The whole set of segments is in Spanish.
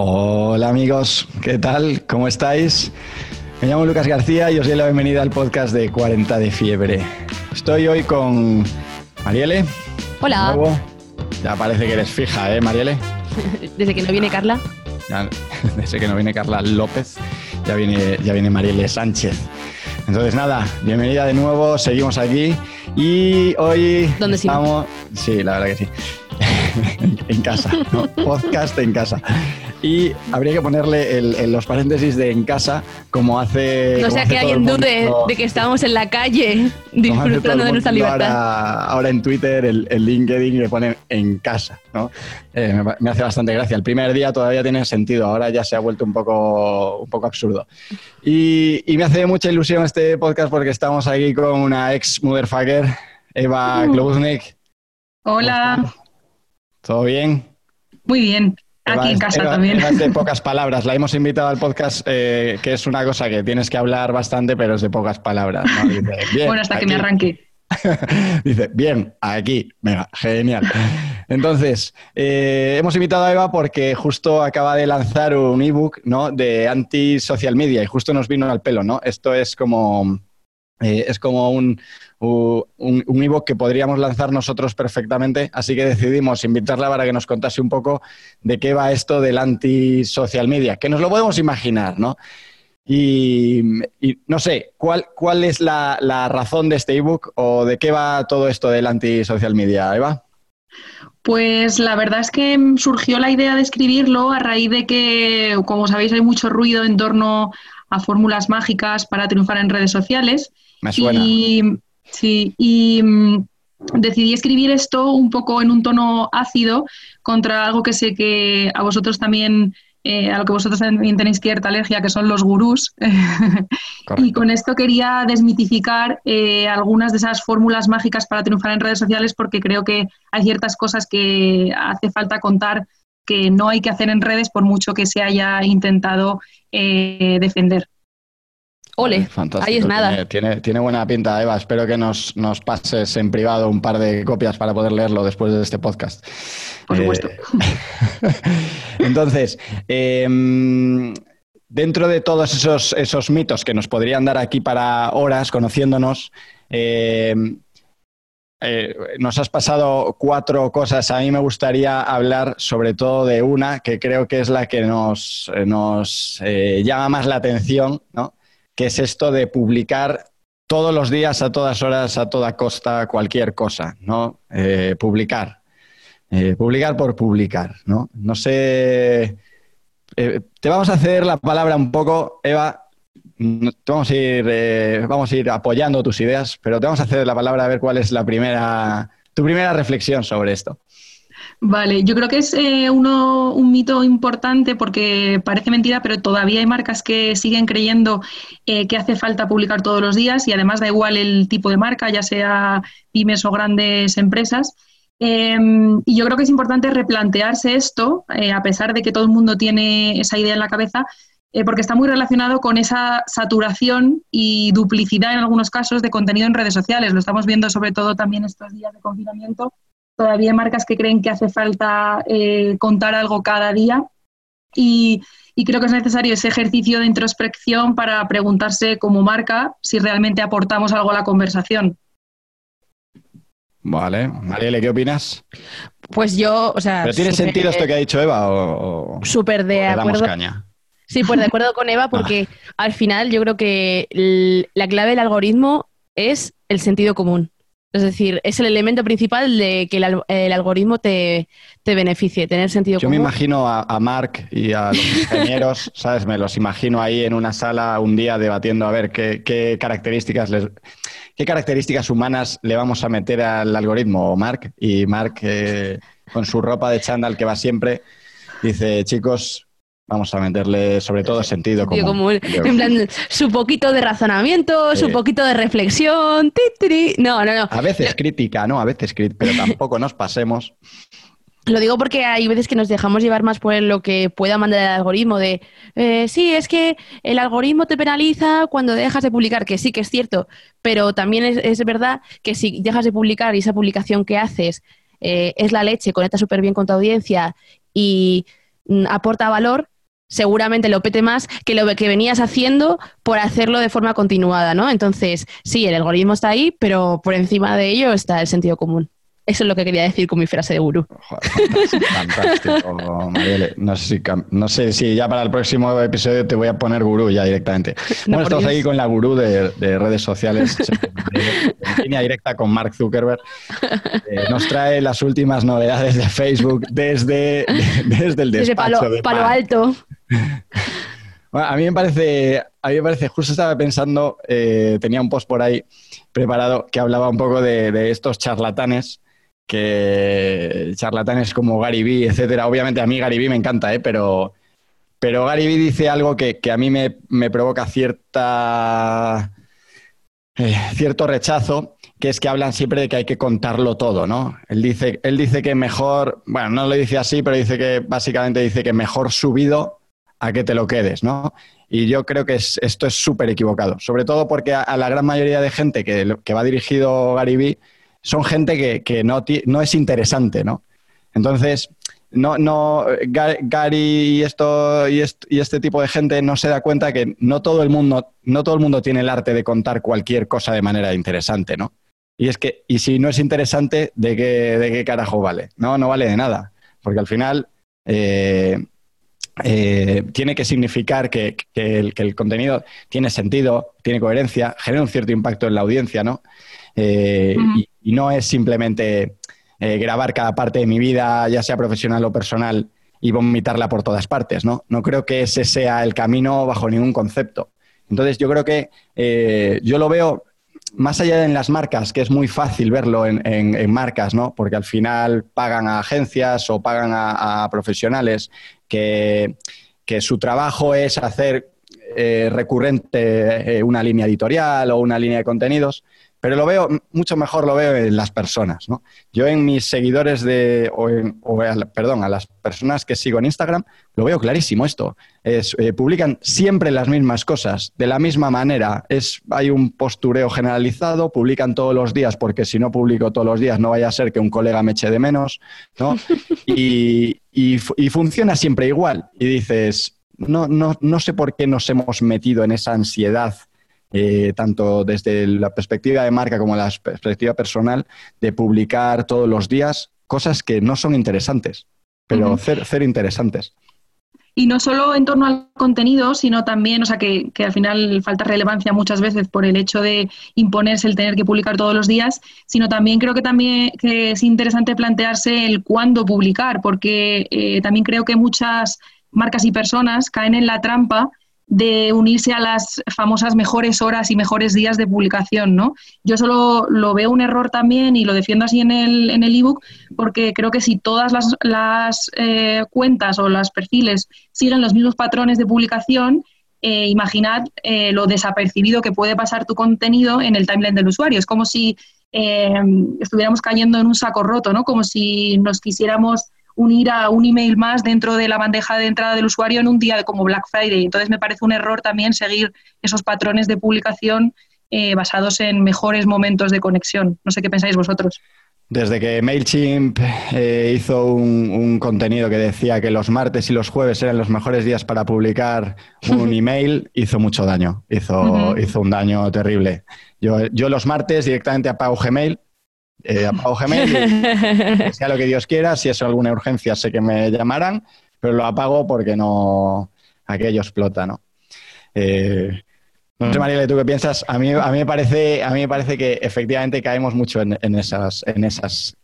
Hola amigos, ¿qué tal? ¿Cómo estáis? Me llamo Lucas García y os doy la bienvenida al podcast de 40 de Fiebre. Estoy hoy con Mariele. Hola. Ya parece que eres fija, ¿eh, Mariele? Desde que no viene Carla. desde que no viene Carla López, ya viene, ya viene Mariele Sánchez. Entonces nada, bienvenida de nuevo, seguimos aquí y hoy ¿Dónde estamos... Sí, la verdad que sí. en casa, podcast en casa. Y habría que ponerle el, los paréntesis de en casa, como hace. No sea que alguien dude de que estamos en la calle disfrutando de nuestra libertad. Ahora, en Twitter, el, LinkedIn le pone en casa, ¿no? Eh, me, hace bastante gracia. El primer día todavía tiene sentido, ahora ya se ha vuelto un poco, un poco absurdo. Y, me hace mucha ilusión este podcast porque estamos aquí con una ex motherfucker, Eva uh. Hola. ¿Todo bien? Muy bien. Aquí en casa también. Es de pocas palabras. La hemos invitado al podcast, eh, que es una cosa que tienes que hablar bastante, pero es de pocas palabras. bueno, hasta que me arranque. Dice, bien, aquí. Venga, genial. Entonces, eh, hemos invitado a Eva porque justo acaba de lanzar un ebook ¿no? de anti-social media y justo nos vino al pelo, ¿no? Esto es como, eh, es como un, un, un ebook que podríamos lanzar nosotros perfectamente, así que decidimos invitarla para que nos contase un poco de qué va esto del anti-social media, que nos lo podemos imaginar, ¿no? Y, no sé, ¿cuál, cuál es la, razón de este ebook o de qué va todo esto del anti-social media, Eva? Pues la verdad es que surgió la idea de escribirlo a raíz de que, como sabéis, hay mucho ruido en torno a fórmulas mágicas para triunfar en redes sociales. Me suena. Sí, y mm, decidí escribir esto un poco en un tono ácido contra algo que sé que a vosotros también, eh, a lo que vosotros también tenéis cierta alergia, que son los gurús. y con esto quería desmitificar eh, algunas de esas fórmulas mágicas para triunfar en redes sociales porque creo que hay ciertas cosas que hace falta contar que no hay que hacer en redes por mucho que se haya intentado eh, defender. Ole, ahí es nada. Tiene, tiene, buena pinta, Eva. Espero que nos, nos, pases en privado un par de copias para poder leerlo después de este podcast. Por supuesto. Eh, entonces, em, dentro de todos esos, esos mitos que nos podrían dar aquí para horas conociéndonos, em, eh, nos has pasado cuatro cosas. A mí me gustaría hablar sobre todo de una que creo que es la que nos, nos eh, llama más la atención, ¿no? Que es esto de publicar todos los días, a todas horas, a toda costa, cualquier cosa, ¿no? Eh, publicar. Eh, publicar por publicar, ¿no? No sé. Eh, te vamos a hacer la palabra un poco, Eva. vamos a ir, vamos a ir apoyando tus ideas, pero te vamos a hacer la palabra a ver cuál es la primera, tu primera reflexión sobre esto. Vale, yo creo que es eh, uno, un mito importante porque parece mentira, pero todavía hay marcas que siguen creyendo eh, que hace falta publicar todos los días y además da igual el tipo de marca, ya sea pymes o grandes empresas. Em, y yo creo que es importante replantearse esto, eh, a pesar de que todo el mundo tiene esa idea en la cabeza, porque está muy relacionado con esa saturación y duplicidad en algunos casos de contenido en redes sociales. Lo estamos viendo sobre todo también estos días de confinamiento todavía hay marcas que creen que hace falta eh, contar algo cada día y, creo que es necesario ese ejercicio de introspección para preguntarse como marca si realmente aportamos algo a la conversación. Vale, Marielle, ¿qué opinas? Pues yo, o sea... ¿Pero tiene sentido esto que ha dicho Eva o, súper de acuerdo? Caña? Sí, pues de acuerdo con Eva porque al final yo creo que la clave del algoritmo es el sentido común. Es decir, es el elemento principal de que el, algoritmo te, beneficie, tener sentido Yo me imagino a, Mark y a los ingenieros, ¿sabes? Me los imagino ahí en una sala un día debatiendo a ver qué, características les, qué características humanas le vamos a meter al algoritmo, Mark. Y Mark, eh, con su ropa de chándal que va siempre, dice, chicos, Vamos a meterle sobre todo sentido común. En plan, su poquito de razonamiento, su poquito de reflexión. No, no, no. A veces crítica, ¿no? A veces crítica, pero tampoco nos pasemos. Lo digo porque hay veces que nos dejamos llevar más por lo que pueda mandar el algoritmo de, eh, sí, es que el algoritmo te penaliza cuando dejas de publicar, que sí que es cierto, pero también es, verdad que si dejas de publicar y esa publicación que haces eh, es la leche, conecta súper bien con tu audiencia y mm, aporta valor, seguramente lo pete más que lo que venías haciendo por hacerlo de forma continuada, ¿no? Entonces, sí, el algoritmo está ahí, pero por encima de ello está el sentido común. Eso es lo que quería decir con mi frase de gurú. fantástico, Marielle. No sé, si, no sé si ya para el próximo episodio te voy a poner gurú ya directamente. bueno, estamos aquí con la gurú de, redes sociales, en línea directa con Mark Zuckerberg. Eh, nos trae las últimas novedades de Facebook desde, desde el despacho desde palo, Alto. A mí me parece, a mí me parece, justo estaba pensando, eh, tenía un post por ahí preparado que hablaba un poco de estos charlatanes que charlatanes como Gary Vee, etcétera. Obviamente a mí Gary Vee me encanta, ¿eh? pero, pero Gary Vee dice algo que, a mí me, provoca cierta, eh, cierto rechazo, que es que hablan siempre de que hay que contarlo todo, ¿no? Él dice, él dice que mejor, bueno, no lo dice así, pero dice que básicamente dice que mejor subido a que te lo quedes, ¿no? Y yo creo que esto es súper equivocado, sobre todo porque a, la gran mayoría de gente que, va dirigido Gary Vee, son gente que, no, es interesante, ¿no? Entonces, no, no, Gary y, esto, y, este tipo de gente no se da cuenta que no todo, el mundo, no todo el mundo tiene el arte de contar cualquier cosa de manera interesante, ¿no? Y es que, y si no es interesante, ¿de qué, de qué carajo vale? No, no vale de nada. Porque al final eh, eh, tiene que significar que, el, contenido tiene sentido, tiene coherencia, genera un cierto impacto en la audiencia, ¿no? Eh, y no es simplemente eh, grabar cada parte de mi vida, ya sea profesional o personal, y vomitarla por todas partes, ¿no? No creo que ese sea el camino bajo ningún concepto. Entonces, yo creo que yo lo veo más allá de en las marcas, que es muy fácil verlo en, marcas, ¿no? Porque al final pagan a agencias o pagan a, profesionales que, su trabajo es hacer eh, recurrente una línea editorial o una línea de contenidos. Pero lo veo, mucho mejor lo veo en las personas, ¿no? Yo en mis seguidores de, o, perdón, a las personas que sigo en Instagram, lo veo clarísimo esto. Es, eh, publican siempre las mismas cosas, de la misma manera. Es, hay un postureo generalizado, publican todos los días, porque si no publico todos los días no vaya a ser que un colega me eche de menos, ¿no? y, y, y funciona siempre igual. Y dices, no, no, no sé por qué nos hemos metido en esa ansiedad eh, tanto desde la perspectiva de marca como la perspectiva personal, de publicar todos los días cosas que no son interesantes, pero ser interesantes. Y no solo en torno al contenido, sino también, o sea, que, al final falta relevancia muchas veces por el hecho de imponerse el tener que publicar todos los días, sino también creo que también que es interesante plantearse el cuándo publicar, porque eh, también creo que muchas marcas y personas caen en la trampa de unirse a las famosas mejores horas y mejores días de publicación, ¿no? Yo solo lo veo un error también y lo defiendo así en el en el ebook porque creo que si todas las, las eh, cuentas o los perfiles siguen los mismos patrones de publicación, eh, imaginad eh, lo desapercibido que puede pasar tu contenido en el timeline del usuario. Es como si estuviéramos cayendo en un saco roto, ¿no? Como si nos quisiéramos unir a un email más dentro de la bandeja de entrada del usuario en un día como Black Friday. Entonces me parece un error también seguir esos patrones de publicación eh, basados en mejores momentos de conexión. No sé qué pensáis vosotros. Desde que MailChimp eh, hizo un, contenido que decía que los martes y los jueves eran los mejores días para publicar un email, hizo mucho daño, hizo, hizo un daño terrible. Yo, yo los martes directamente apago Gmail eh, apago Gmail, sea lo que Dios quiera, si es alguna urgencia sé que me llamarán, pero lo apago porque no, aquello explota, ¿no? Eh, no sé, Mariela, ¿tú qué piensas? A mí, a mí, me, parece, a mí me parece que efectivamente caemos mucho en, esas, en esas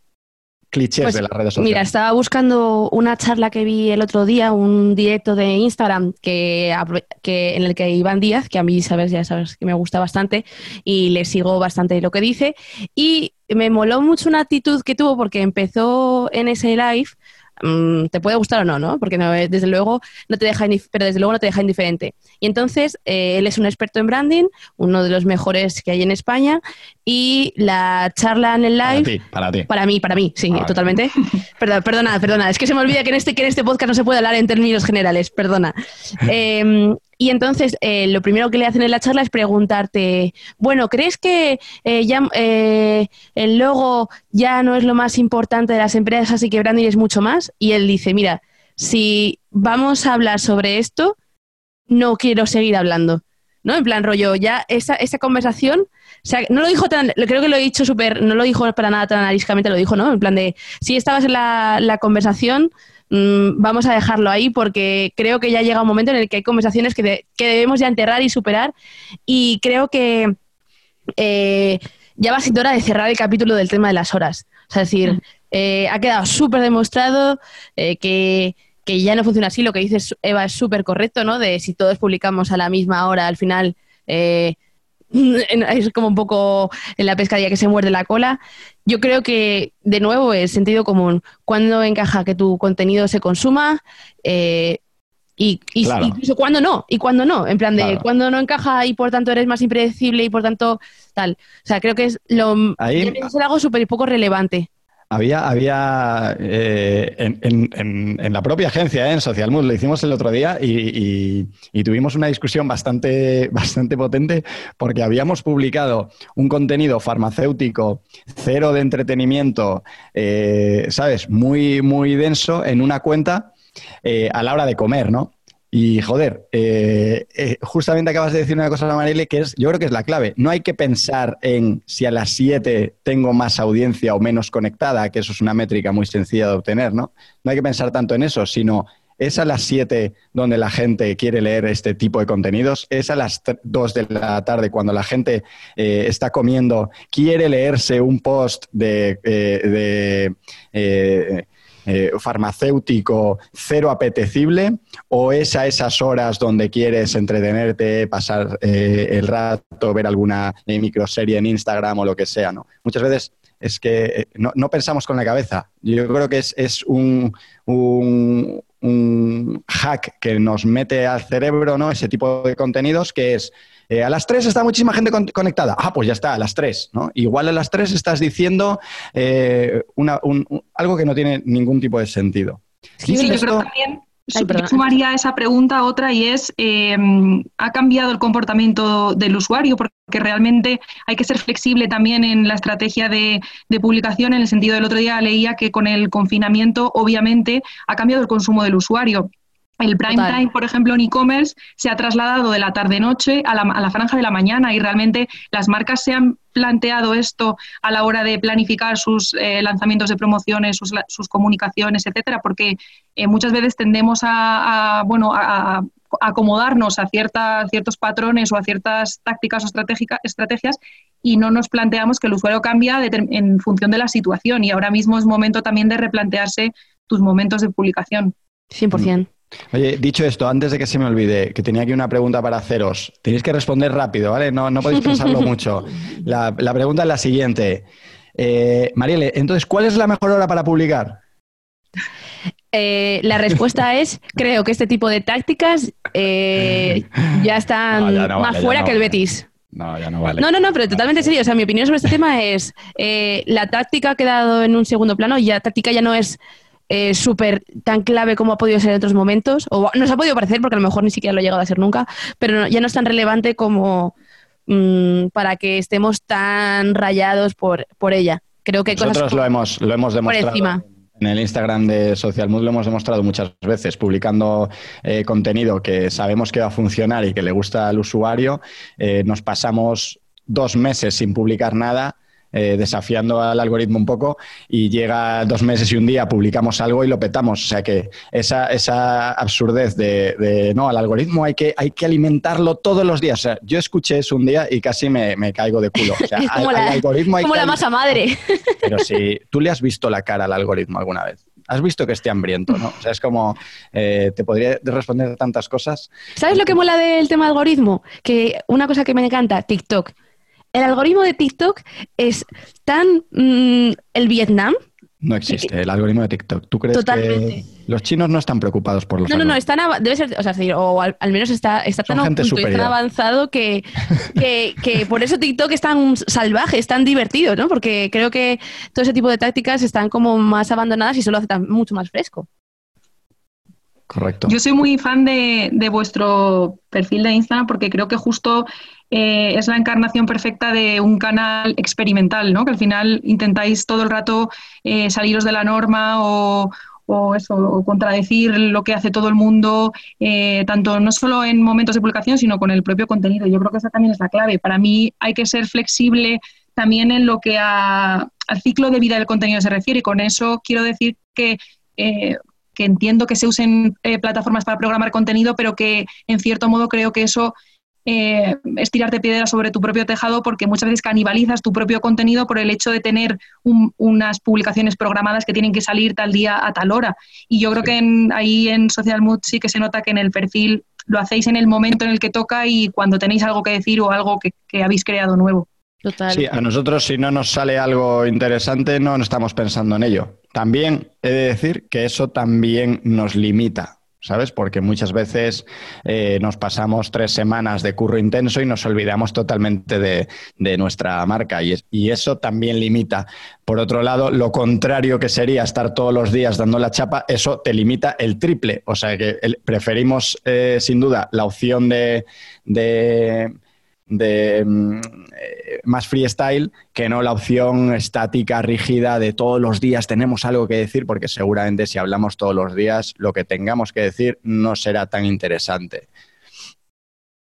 clichés pues, de las redes sociales. Mira, estaba buscando una charla que vi el otro día, un directo de Instagram que, que en el que Iván Díaz, que a mí sabes, ya sabes que me gusta bastante y le sigo bastante lo que dice, y me moló mucho una actitud que tuvo porque empezó en ese live Mm, te puede gustar o no, ¿no? Porque desde luego no te deja pero desde luego no te deja indiferente. Y entonces eh, él es un experto en branding, uno de los mejores que hay en España, y la charla en el live. Para ti, para ti. Para mí, para mí, sí, totalmente. Perdona, perdona, perdona. Es que se me olvida que en este, que en este podcast no se puede hablar en términos generales, perdona. Eh, y entonces, eh, lo primero que le hacen en la charla es preguntarte, bueno, ¿crees que eh, ya, eh, el logo ya no es lo más importante de las empresas y que branding es mucho más? Y él dice, mira, si vamos a hablar sobre esto, no quiero seguir hablando. ¿No? En plan rollo, ya esa, esa conversación, o sea, no lo dijo tan, creo que lo he dicho súper, no lo dijo para nada tan analíticamente, lo dijo, ¿no? En plan de, si estabas en la, la conversación, mm, vamos a dejarlo ahí porque creo que ya llega un momento en el que hay conversaciones que, que debemos ya enterrar y superar y creo que eh, ya va siendo hora de cerrar el capítulo del tema de las horas. O sea, es decir, eh, ha quedado súper demostrado eh, que, que, ya no funciona así. Lo que dices, Eva, es súper correcto, ¿no? De si todos publicamos a la misma hora, al final eh, es como un poco en la pescadilla que se muerde la cola. Yo creo que, de nuevo, es sentido común. Cuando encaja que tu contenido se consuma, eh, y, y incluso cuando no, y cuando no, en plan de claro. cuando no encaja y por tanto eres más impredecible y por tanto tal. O sea, creo que es lo Ahí, es algo súper poco relevante. Había, había eh, en, en, en, la propia agencia, ¿eh? en Social lo hicimos el otro día y, y, y, tuvimos una discusión bastante, bastante potente porque habíamos publicado un contenido farmacéutico, cero de entretenimiento, eh, ¿sabes? Muy, muy denso en una cuenta eh, a la hora de comer, ¿no? Y joder, eh, eh, justamente acabas de decir una cosa, Marile, que es, yo creo que es la clave. No hay que pensar en si a las 7 tengo más audiencia o menos conectada, que eso es una métrica muy sencilla de obtener, ¿no? No hay que pensar tanto en eso, sino es a las 7 donde la gente quiere leer este tipo de contenidos, es a las 2 de la tarde cuando la gente eh, está comiendo, quiere leerse un post de... de eh, farmacéutico cero apetecible o es a esas horas donde quieres entretenerte, pasar eh, el rato, ver alguna eh, microserie en Instagram o lo que sea, ¿no? Muchas veces es que eh, no, no, pensamos con la cabeza. Yo creo que es, es un, un, un, hack que nos mete al cerebro, ¿no? Ese tipo de contenidos que es eh, a las 3 está muchísima gente con conectada. Ah, pues ya está, a las 3. ¿no? Igual a las 3 estás diciendo eh, una, un, un, algo que no tiene ningún tipo de sentido. Sí, sí yo creo también yo sumaría esa pregunta otra y es, eh, ¿ha cambiado el comportamiento del usuario? Porque realmente hay que ser flexible también en la estrategia de, de, publicación, en el sentido del otro día leía que con el confinamiento obviamente ha cambiado el consumo del usuario. El prime Total. time, por ejemplo, en e-commerce se ha trasladado de la tarde-noche a la, a la, franja de la mañana y realmente las marcas se han planteado esto a la hora de planificar sus eh, lanzamientos de promociones, sus, sus, comunicaciones, etcétera, porque eh, muchas veces tendemos a, a bueno, a, a, acomodarnos a cierta, ciertos patrones o a ciertas tácticas o estrategias y no nos planteamos que el usuario cambia de, en función de la situación y ahora mismo es momento también de replantearse tus momentos de publicación. 100%. Oye, dicho esto, antes de que se me olvide, que tenía aquí una pregunta para haceros, tenéis que responder rápido, ¿vale? No, no podéis pensarlo mucho. La, la, pregunta es la siguiente. Eh, Marielle, entonces, ¿cuál es la mejor hora para publicar? Eh, la respuesta es, creo que este tipo de tácticas eh, ya están no, ya no más fuera no que el Betis. No, ya no vale. No, no, no, pero totalmente serio. O sea, mi opinión sobre este tema es, eh, la táctica ha quedado en un segundo plano y la táctica ya no es eh, súper tan clave como ha podido ser en otros momentos, o nos ha podido parecer porque a lo mejor ni siquiera lo ha llegado a ser nunca, pero no, ya no es tan relevante como mmm, para que estemos tan rayados por, por ella. Creo que Nosotros cosas lo hemos, lo hemos demostrado. Por encima. En el Instagram de Social Mood lo hemos demostrado muchas veces, publicando eh, contenido que sabemos que va a funcionar y que le gusta al usuario. Eh, nos pasamos dos meses sin publicar nada eh, desafiando al algoritmo un poco y llega dos meses y un día publicamos algo y lo petamos. O sea que esa, esa absurdez de, de, no, al algoritmo hay que, hay que alimentarlo todos los días. O sea, yo escuché eso un día y casi me, me caigo de culo. O sea, es como, al, la, al algoritmo hay como que la masa madre. Pero si tú le has visto la cara al algoritmo alguna vez has visto que esté hambriento, ¿no? O sea, es como, eh, te podría responder tantas cosas. ¿Sabes lo que mola del tema algoritmo? Que una cosa que me encanta, TikTok el algoritmo de TikTok es tan mmm, el Vietnam. No existe el algoritmo de TikTok. ¿Tú crees Totalmente. que los chinos no están preocupados por los No, no, no, están debe ser, o sea, o al, al menos está, está tan, oculto, tan avanzado que, que, que, por eso TikTok es tan salvaje, es tan divertido, ¿no? Porque creo que todo ese tipo de tácticas están como más abandonadas y solo hace tan, mucho más fresco. Correcto. Yo soy muy fan de, de, vuestro perfil de Instagram porque creo que justo eh, es la encarnación perfecta de un canal experimental, ¿no? Que al final intentáis todo el rato eh, saliros de la norma o, eso, contradecir lo que hace todo el mundo, eh, tanto no solo en momentos de publicación, sino con el propio contenido. Yo creo que esa también es la clave. Para mí hay que ser flexible también en lo que al ciclo de vida del contenido se refiere. Y con eso quiero decir que, eh, entiendo que se usen plataformas para programar contenido, pero que en cierto modo creo que eso eh, es tirarte piedra sobre tu propio tejado porque muchas veces canibalizas tu propio contenido por el hecho de tener unas publicaciones programadas que tienen que salir tal día a tal hora. Y yo creo que ahí en Social Mood sí que se nota que en el perfil lo hacéis en el momento en el que toca y cuando tenéis algo que decir o algo que, habéis creado nuevo. Sí, a nosotros si no nos sale algo interesante no estamos pensando en ello. También he de decir que eso también nos limita. ¿Sabes? Porque muchas veces eh, nos pasamos tres semanas de curro intenso y nos olvidamos totalmente de, nuestra marca y, y, eso también limita. Por otro lado, lo contrario que sería estar todos los días dando la chapa, eso te limita el triple. O sea que preferimos, eh, sin duda, la opción de de mm, eh, más freestyle que no la opción estática, rígida de todos los días tenemos algo que decir, porque seguramente si hablamos todos los días, lo que tengamos que decir no será tan interesante.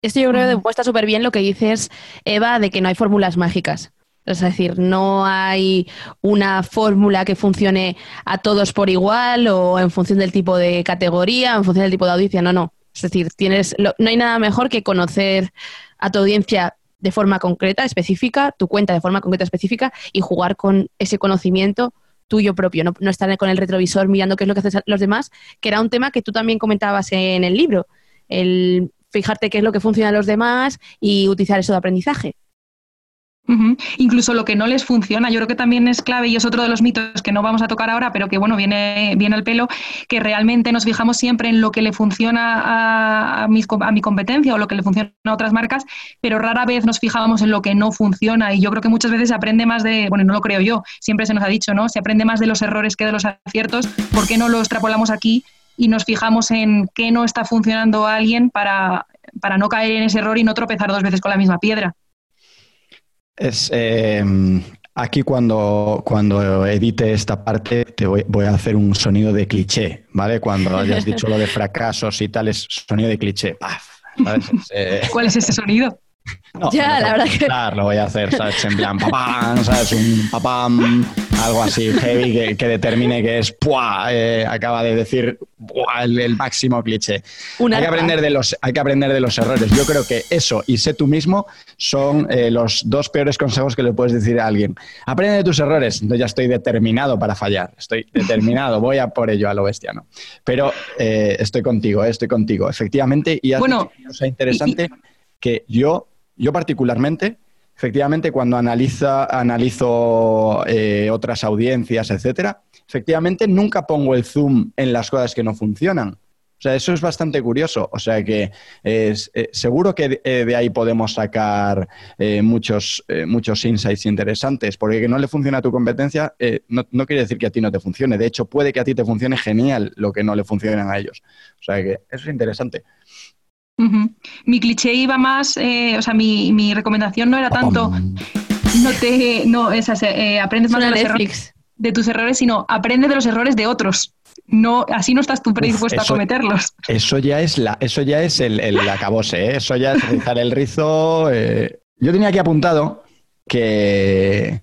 Esto yo creo que demuestra súper bien lo que dices, Eva, de que no hay fórmulas mágicas. Es decir, no hay una fórmula que funcione a todos por igual o en función del tipo de categoría, en función del tipo de audiencia. No, no. Es decir, tienes, no hay nada mejor que conocer a tu audiencia de forma concreta, específica, tu cuenta de forma concreta, específica, y jugar con ese conocimiento tuyo propio, no, estar con el retrovisor mirando qué es lo que hacen los demás, que era un tema que tú también comentabas en el libro, el fijarte qué es lo que funciona a los demás y utilizar eso de aprendizaje. Incluso lo que no les funciona, yo creo que también es clave y es otro de los mitos que no vamos a tocar ahora, pero que bueno, viene, viene al pelo, que realmente nos fijamos siempre en lo que le funciona a, a mi competencia o lo que le funciona a otras marcas, pero rara vez nos fijamos en lo que no funciona y yo creo que muchas veces se aprende más de, bueno, no lo creo yo, siempre se nos ha dicho, ¿no? Se aprende más de los errores que de los aciertos, ¿por qué no lo extrapolamos aquí y nos fijamos en qué no está funcionando a alguien para, para no caer en ese error y no tropezar dos veces con la misma piedra? Es, em, aquí cuando, cuando edite esta parte te voy, voy, a hacer un sonido de cliché, ¿vale? Cuando hayas dicho lo de fracasos y tal, es sonido de cliché. Eh, ¿Cuál es ese sonido? ya, la verdad que... Lo voy a hacer, ¿sabes? En plan, papam, ¿sabes? Un papam, algo así heavy que, determine que es, ¡puah! Eh, acaba de decir el, máximo cliché. hay que, aprender de los, hay que aprender de los errores. Yo creo que eso y sé tú mismo son eh, los dos peores consejos que le puedes decir a alguien. Aprende de tus errores. Entonces ya estoy determinado para fallar. Estoy determinado, voy a por ello a lo bestiano. Pero eh, estoy contigo, estoy contigo. Efectivamente, y bueno, cosa interesante que yo yo particularmente, efectivamente, cuando analiza, analizo eh, otras audiencias, etcétera, efectivamente nunca pongo el zoom en las cosas que no funcionan. O sea, eso es bastante curioso. O sea que es, eh, seguro que eh, de, ahí podemos sacar muchos, muchos insights interesantes, porque que no le funciona a tu competencia no, no, quiere decir que a ti no te funcione. De hecho, puede que a ti te funcione genial lo que no le funcione a ellos. O sea que eso es interesante. Mi cliché iba más, eh, o sea, mi, mi, recomendación no era tanto, no te, no, esas, eh, aprendes más de, los errores, de tus errores, sino aprende de los errores de otros. No, así no estás tú predispuesto a cometerlos. Eso ya es la, eso ya es el, el acabose, ¿eh? eso ya es rizar el rizo. Yo tenía aquí apuntado que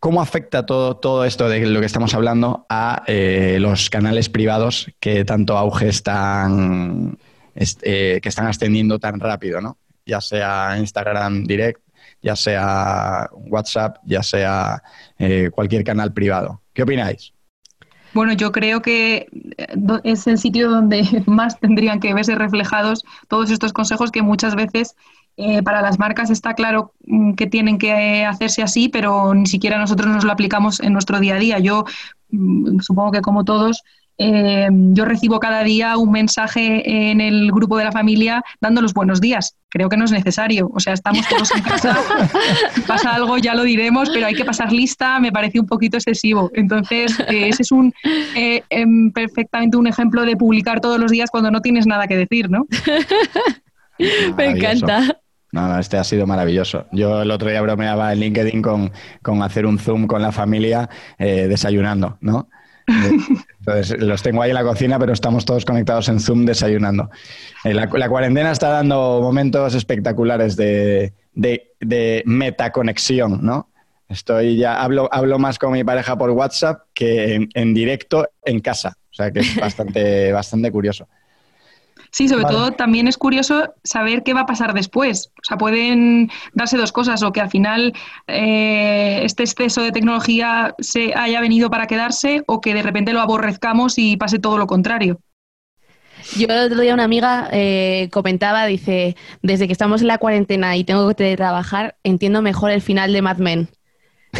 ¿Cómo afecta todo, todo esto de lo que estamos hablando a eh, los canales privados que tanto auge están, eh, que están ascendiendo tan rápido, ¿no? Ya sea Instagram Direct, ya sea WhatsApp, ya sea eh, cualquier canal privado. ¿Qué opináis? Bueno, yo creo que es el sitio donde más tendrían que verse reflejados todos estos consejos que muchas veces eh, para las marcas está claro mm, que tienen que hacerse así, pero ni siquiera nosotros nos lo aplicamos en nuestro día a día. Yo mm, supongo que como todos, eh, yo recibo cada día un mensaje en el grupo de la familia dando los buenos días. Creo que no es necesario. O sea, estamos todos en casa, si pasa algo ya lo diremos, pero hay que pasar lista, me parece un poquito excesivo. Entonces, eh, ese es un em, perfectamente un ejemplo de publicar todos los días cuando no tienes nada que decir, ¿no? me encanta. No, no, este ha sido maravilloso. Yo el otro día bromeaba en LinkedIn con, hacer un Zoom con la familia eh, desayunando, ¿no? Entonces, los tengo ahí en la cocina, pero estamos todos conectados en Zoom desayunando. Eh, La, cuarentena está dando momentos espectaculares de, de, de metaconexión, ¿no? Estoy ya, hablo, hablo más con mi pareja por WhatsApp que en, en directo en casa. O sea que es bastante, bastante curioso. Sí, sobre Vale. todo también es curioso saber qué va a pasar después. O sea, pueden darse dos cosas, o que al final eh, este exceso de tecnología se haya venido para quedarse, o que de repente lo aborrezcamos y pase todo lo contrario. Yo el otro día una amiga eh, comentaba, dice, desde que estamos en la cuarentena y tengo que trabajar, entiendo mejor el final de Mad Men.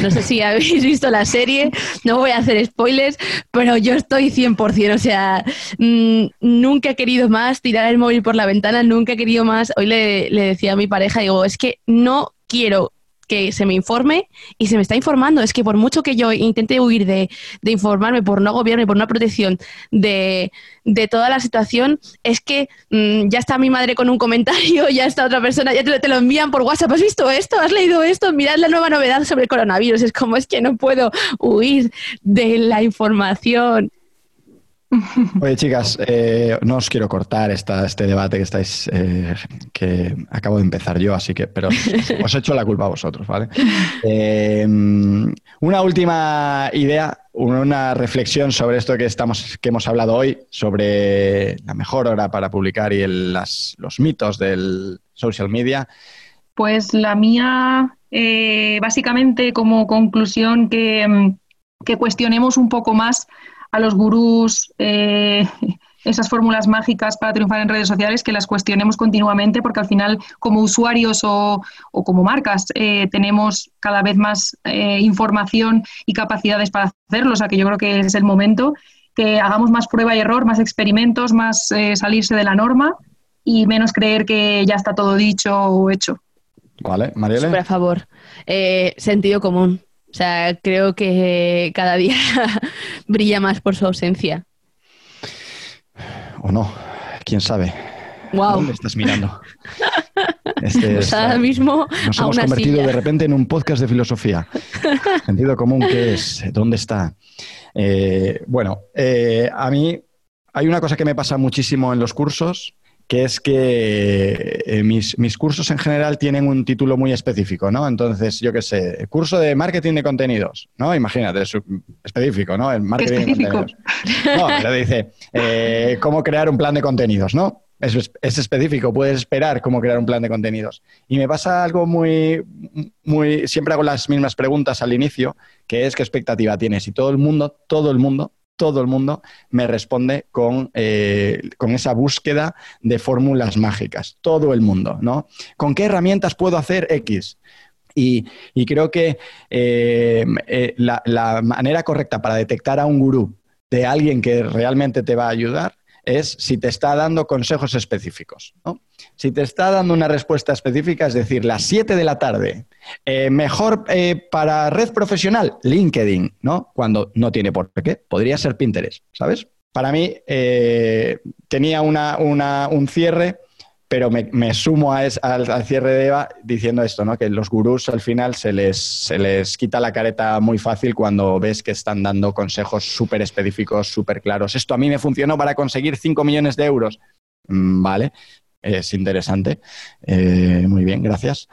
No sé si habéis visto la serie, no voy a hacer spoilers, pero yo estoy 100%, o sea, mm, nunca he querido más tirar el móvil por la ventana, nunca he querido más. Hoy le, le decía a mi pareja, digo, es que no quiero que se me informe y se me está informando. Es que por mucho que yo intente huir de, de informarme, por no gobierno y por una protección de, de toda la situación, es que mm, ya está mi madre con un comentario, ya está otra persona, ya te, lo- te lo envían por WhatsApp. ¿Has visto esto? ¿Has leído esto? Mirad la nueva novedad sobre el coronavirus. Es como es que no puedo huir de la información. Oye, chicas, eh, no os quiero cortar esta, este debate que estáis, eh, que acabo de empezar yo, así que, pero os echo la culpa a vosotros, ¿vale? Eh, una última idea, una reflexión sobre esto que estamos, que hemos hablado hoy, sobre la mejor hora para publicar y el- las- los mitos del social media. Pues la mía, básicamente como conclusión, que, que cuestionemos un poco más a los gurús, eh, esas fórmulas mágicas para triunfar en redes sociales, que las cuestionemos continuamente, porque al final, como usuarios o, o como marcas, eh, tenemos cada vez más eh, información y capacidades para hacerlo. O sea, que yo creo que es el momento que hagamos más prueba y error, más experimentos, más eh, salirse de la norma y menos creer que ya está todo dicho o hecho. ¿Vale, Marielle? Súper a favor. Eh, sentido común. O sea, creo que cada día brilla más por su ausencia. ¿O no? ¿Quién sabe? Wow. ¿Dónde estás mirando? Este Pues es, ahora eh, mismo Nos a hemos convertido silla. de repente en un podcast de filosofía. Sentido común, ¿qué es? ¿Dónde está? Eh, bueno, eh, a mí hay una cosa que me pasa muchísimo en los cursos, que es que eh, mis, mis cursos en general tienen un título muy específico, ¿no? Entonces, yo qué sé, curso de marketing de contenidos, ¿no? Imagínate, es específico, ¿no? El marketing específico. de contenidos. No, pero dice, eh, cómo crear un plan de contenidos, ¿no? Es, es específico, puedes esperar cómo crear un plan de contenidos. Y me pasa algo muy, muy, siempre hago las mismas preguntas al inicio, que es qué expectativa tienes. Y todo el mundo, todo el mundo, todo el mundo me responde con, eh, con esa búsqueda de fórmulas mágicas. Todo el mundo, ¿no? ¿Con qué herramientas puedo hacer X? Y, y creo que eh, eh, la, la manera correcta para detectar a un gurú de alguien que realmente te va a ayudar es si te está dando consejos específicos. ¿no? Si te está dando una respuesta específica, es decir, las 7 de la tarde, eh, mejor eh, para red profesional, LinkedIn, ¿no? Cuando no tiene por qué, podría ser Pinterest, ¿sabes? Para mí eh, tenía una, un cierre, pero me, me sumo a es, al, al, cierre de Eva diciendo esto, ¿no? Que los gurús al final se les, se les quita la careta muy fácil cuando ves que están dando consejos súper específicos, súper claros. Esto a mí me funcionó para conseguir 5 millones de euros. Mm, vale, es interesante. Eh, muy bien, gracias.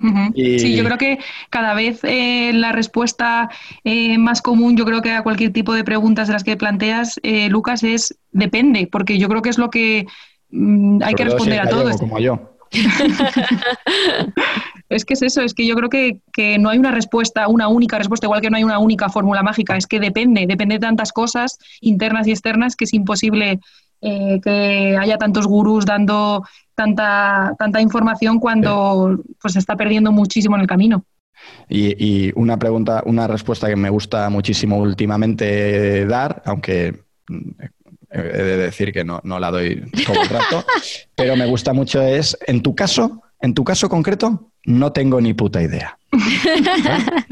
Uh -huh. y... Sí, yo creo que cada vez eh, la respuesta eh, más común, yo creo que a cualquier tipo de preguntas de las que planteas, Lucas, es depende, porque yo creo que es lo que mm, hay Sobre que responder si a todos. Como yo. es que es eso, es que yo creo que, que, no hay una respuesta, una única respuesta, igual que no hay una única fórmula mágica, es que depende, depende de tantas cosas internas y externas que es imposible eh, que haya tantos gurús dando tanta, tanta información cuando sí. pues se está perdiendo muchísimo en el camino. Y, y, una pregunta, una respuesta que me gusta muchísimo últimamente dar, aunque he de decir que no, no la doy todo el rato, pero me gusta mucho es, en tu caso, en tu caso concreto, no tengo ni puta idea.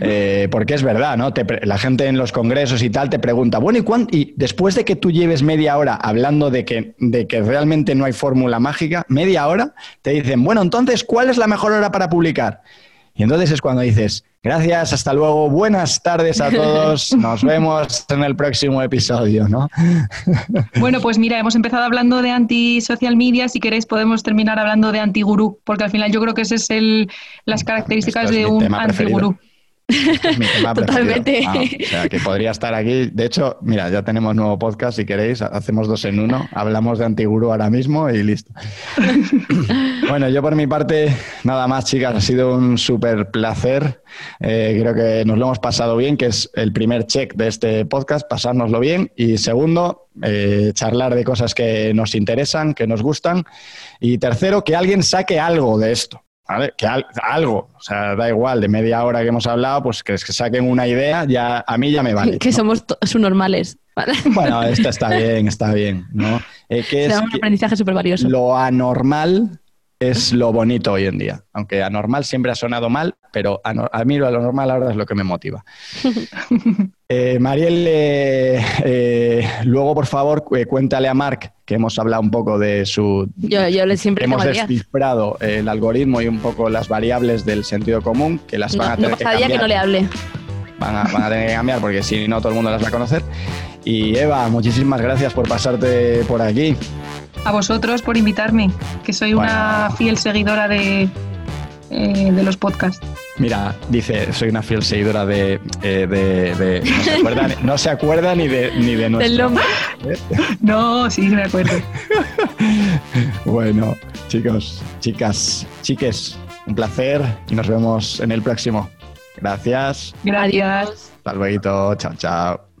eh, porque es verdad, ¿no? Te, la gente en los congresos y tal te pregunta, bueno, ¿y, y después de que tú lleves media hora hablando de que, de que realmente no hay fórmula mágica, media hora, te dicen, bueno, entonces, ¿cuál es la mejor hora para publicar? Y entonces es cuando dices, Gracias, hasta luego. Buenas tardes a todos. Nos vemos en el próximo episodio, ¿no? Bueno, pues mira, hemos empezado hablando de anti-social media. Si queréis, podemos terminar hablando de anti-gurú, porque al final yo creo que ese es el, las características de un anti-gurú. Es mi tema Totalmente. Ah, o sea, que podría estar aquí. De hecho, mira, ya tenemos nuevo podcast. Si queréis, hacemos dos en uno. Hablamos de Antiguru ahora mismo y listo. bueno, yo por mi parte, nada más, chicas. Ha sido un súper placer. Eh, creo que nos lo hemos pasado bien, que es el primer check de este podcast, pasárnoslo bien. Y segundo, eh, charlar de cosas que nos interesan, que nos gustan. Y tercero, que alguien saque algo de esto. Que algo, o sea, da igual, de media hora que hemos hablado, pues que, que saquen una idea, ya a mí ya me vale. Que somos subnormales. Bueno, esto está bien, está bien, ¿no? Eh, que es un aprendizaje súper valioso. Lo anormal es lo bonito hoy en día. Aunque anormal siempre ha sonado mal, pero a, mí lo normal ahora es lo que me motiva. eh, Mariel, eh, eh, luego por favor cuéntale a Marc que hemos hablado un poco de su... Yo, yo le siempre Hemos descifrado el algoritmo y un poco las variables del sentido común, que las van a tener que cambiar. que no le hable. Van a, van a tener que cambiar porque si no todo el mundo las va a conocer. Y Eva, muchísimas gracias por pasarte por aquí. A vosotros por invitarme, que soy una fiel seguidora de, eh, de los podcasts. Mira, dice, soy una fiel seguidora de... Eh, no, se acuerda, ni de, ni de nuestro... No, sí, me acuerdo. bueno, chicos, chicas, chiques, un placer y nos vemos en el próximo. Gracias. Gracias. Hasta luego. Chao, chao.